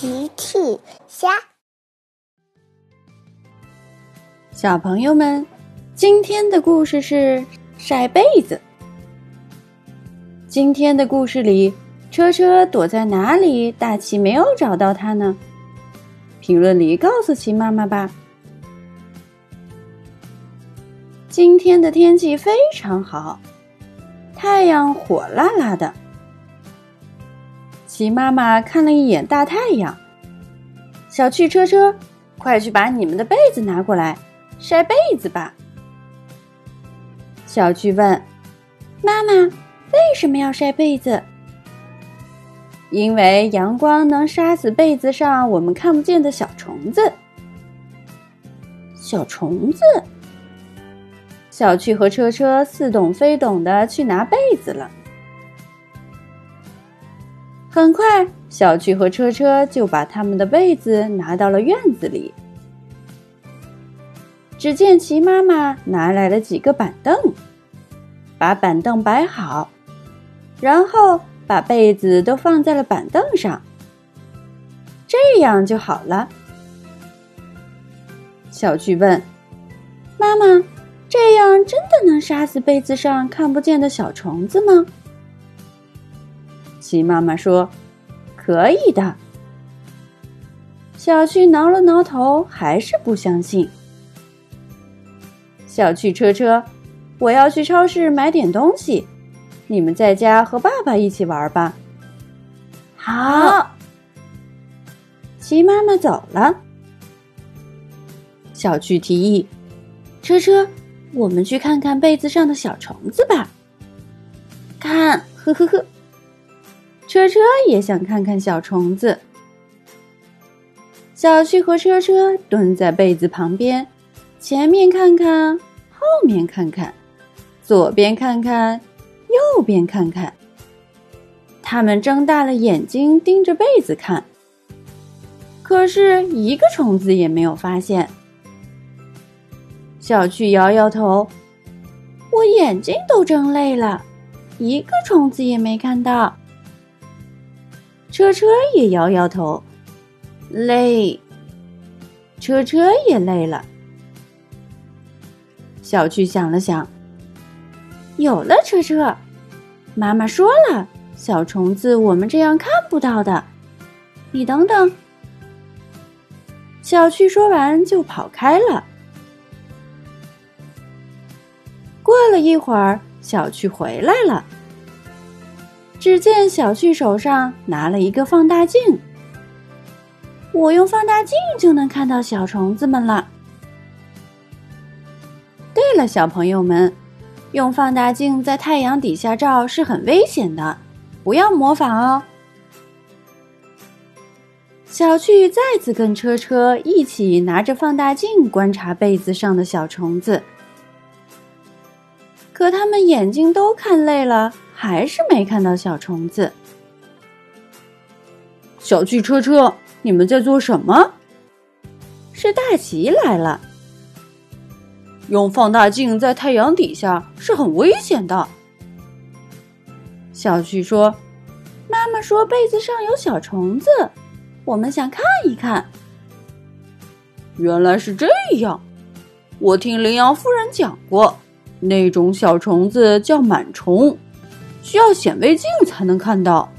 奇趣虾，小朋友们，今天的故事是晒被子。今天的故事里，车车躲在哪里？大奇没有找到它呢。评论里告诉奇妈妈吧。今天的天气非常好，太阳火辣辣的。鸡妈妈看了一眼大太阳，小趣车车，快去把你们的被子拿过来，晒被子吧。小趣问：“妈妈，为什么要晒被子？”因为阳光能杀死被子上我们看不见的小虫子。小虫子，小趣和车车似懂非懂的去拿被子了。很快，小趣和车车就把他们的被子拿到了院子里。只见齐妈妈拿来了几个板凳，把板凳摆好，然后把被子都放在了板凳上，这样就好了。小趣问：“妈妈，这样真的能杀死被子上看不见的小虫子吗？”鸡妈妈说：“可以的。”小趣挠了挠头，还是不相信。小趣车车，我要去超市买点东西，你们在家和爸爸一起玩吧。好。鸡妈妈走了。小趣提议：“车车，我们去看看被子上的小虫子吧。”看，呵呵呵。车车也想看看小虫子。小趣和车车蹲在被子旁边，前面看看，后面看看，左边看看，右边看看。他们睁大了眼睛盯着被子看，可是一个虫子也没有发现。小趣摇摇头：“我眼睛都睁累了，一个虫子也没看到。”车车也摇摇头，累。车车也累了。小趣想了想，有了，车车。妈妈说了，小虫子我们这样看不到的。你等等。小趣说完就跑开了。过了一会儿，小趣回来了。只见小趣手上拿了一个放大镜，我用放大镜就能看到小虫子们了。对了，小朋友们，用放大镜在太阳底下照是很危险的，不要模仿哦。小趣再次跟车车一起拿着放大镜观察被子上的小虫子，可他们眼睛都看累了。还是没看到小虫子。小汽车车，你们在做什么？是大吉来了。用放大镜在太阳底下是很危险的。小旭说：“妈妈说被子上有小虫子，我们想看一看。”原来是这样。我听羚羊夫人讲过，那种小虫子叫螨虫。需要显微镜才能看到。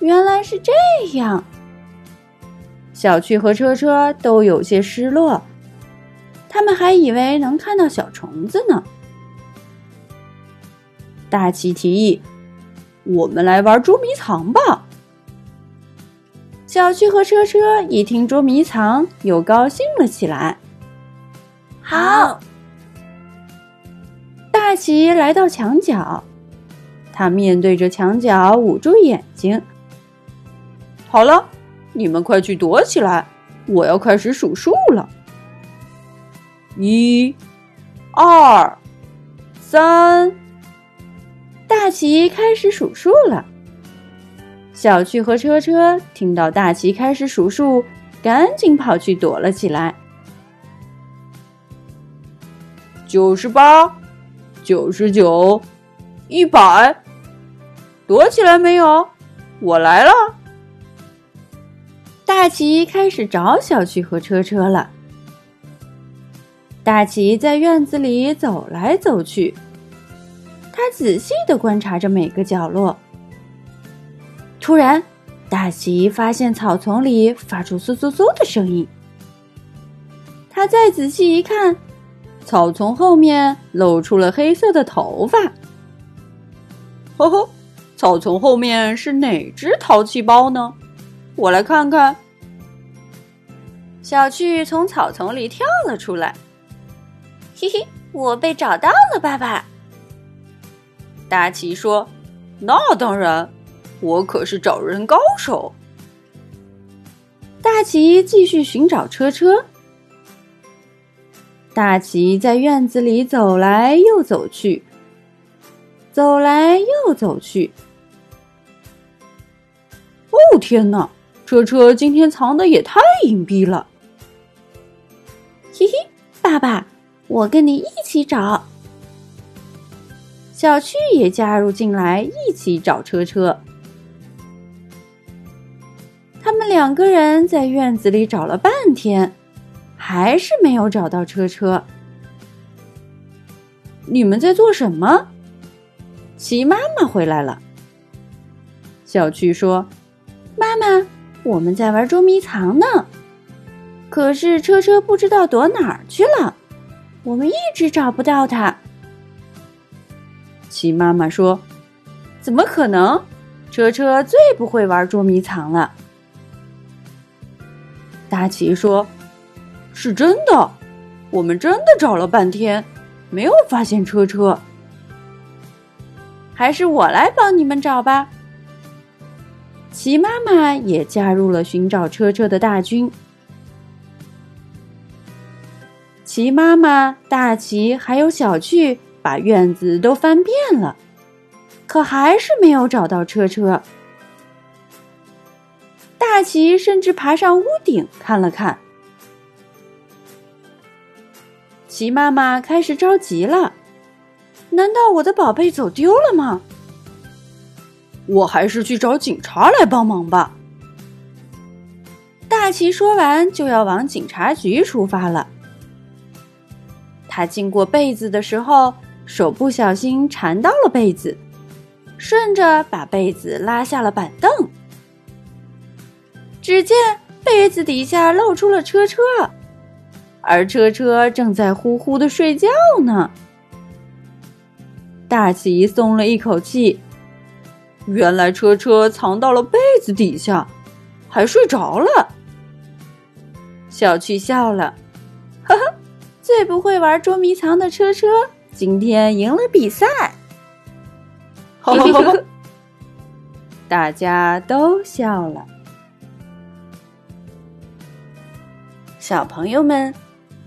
原来是这样，小趣和车车都有些失落，他们还以为能看到小虫子呢。大奇提议：“我们来玩捉迷藏吧。”小趣和车车一听捉迷藏，又高兴了起来。好，大奇来到墙角。他面对着墙角，捂住眼睛。好了，你们快去躲起来，我要开始数数了。一、二、三，大奇开始数数了。小趣和车车听到大奇开始数数，赶紧跑去躲了起来。九十八，九十九，一百。躲起来没有？我来了。大奇开始找小趣和车车了。大奇在院子里走来走去，他仔细的观察着每个角落。突然，大奇发现草丛里发出嗖嗖嗖的声音。他再仔细一看，草丛后面露出了黑色的头发。呵呵，草丛后面是哪只淘气包呢？我来看看。小趣从草丛里跳了出来。嘿嘿，我被找到了，爸爸。大奇说：“那当然，我可是找人高手。”大奇继续寻找车车。大奇在院子里走来又走去，走来又走去。哦天哪，车车今天藏的也太隐蔽了。嘿嘿，爸爸。我跟你一起找，小趣也加入进来，一起找车车。他们两个人在院子里找了半天，还是没有找到车车。你们在做什么？齐妈妈回来了。小趣说：“妈妈，我们在玩捉迷藏呢，可是车车不知道躲哪儿去了。”我们一直找不到它。齐妈妈说：“怎么可能？车车最不会玩捉迷藏了。”大奇说：“是真的，我们真的找了半天，没有发现车车。还是我来帮你们找吧。”齐妈妈也加入了寻找车车的大军。齐妈妈、大齐还有小趣把院子都翻遍了，可还是没有找到车车。大齐甚至爬上屋顶看了看。齐妈妈开始着急了：“难道我的宝贝走丢了吗？”我还是去找警察来帮忙吧。大奇说完，就要往警察局出发了。他经过被子的时候，手不小心缠到了被子，顺着把被子拉下了板凳。只见被子底下露出了车车，而车车正在呼呼的睡觉呢。大奇松了一口气，原来车车藏到了被子底下，还睡着了。小趣笑了，呵呵。最不会玩捉迷藏的车车，今天赢了比赛。大家都笑了。小朋友们，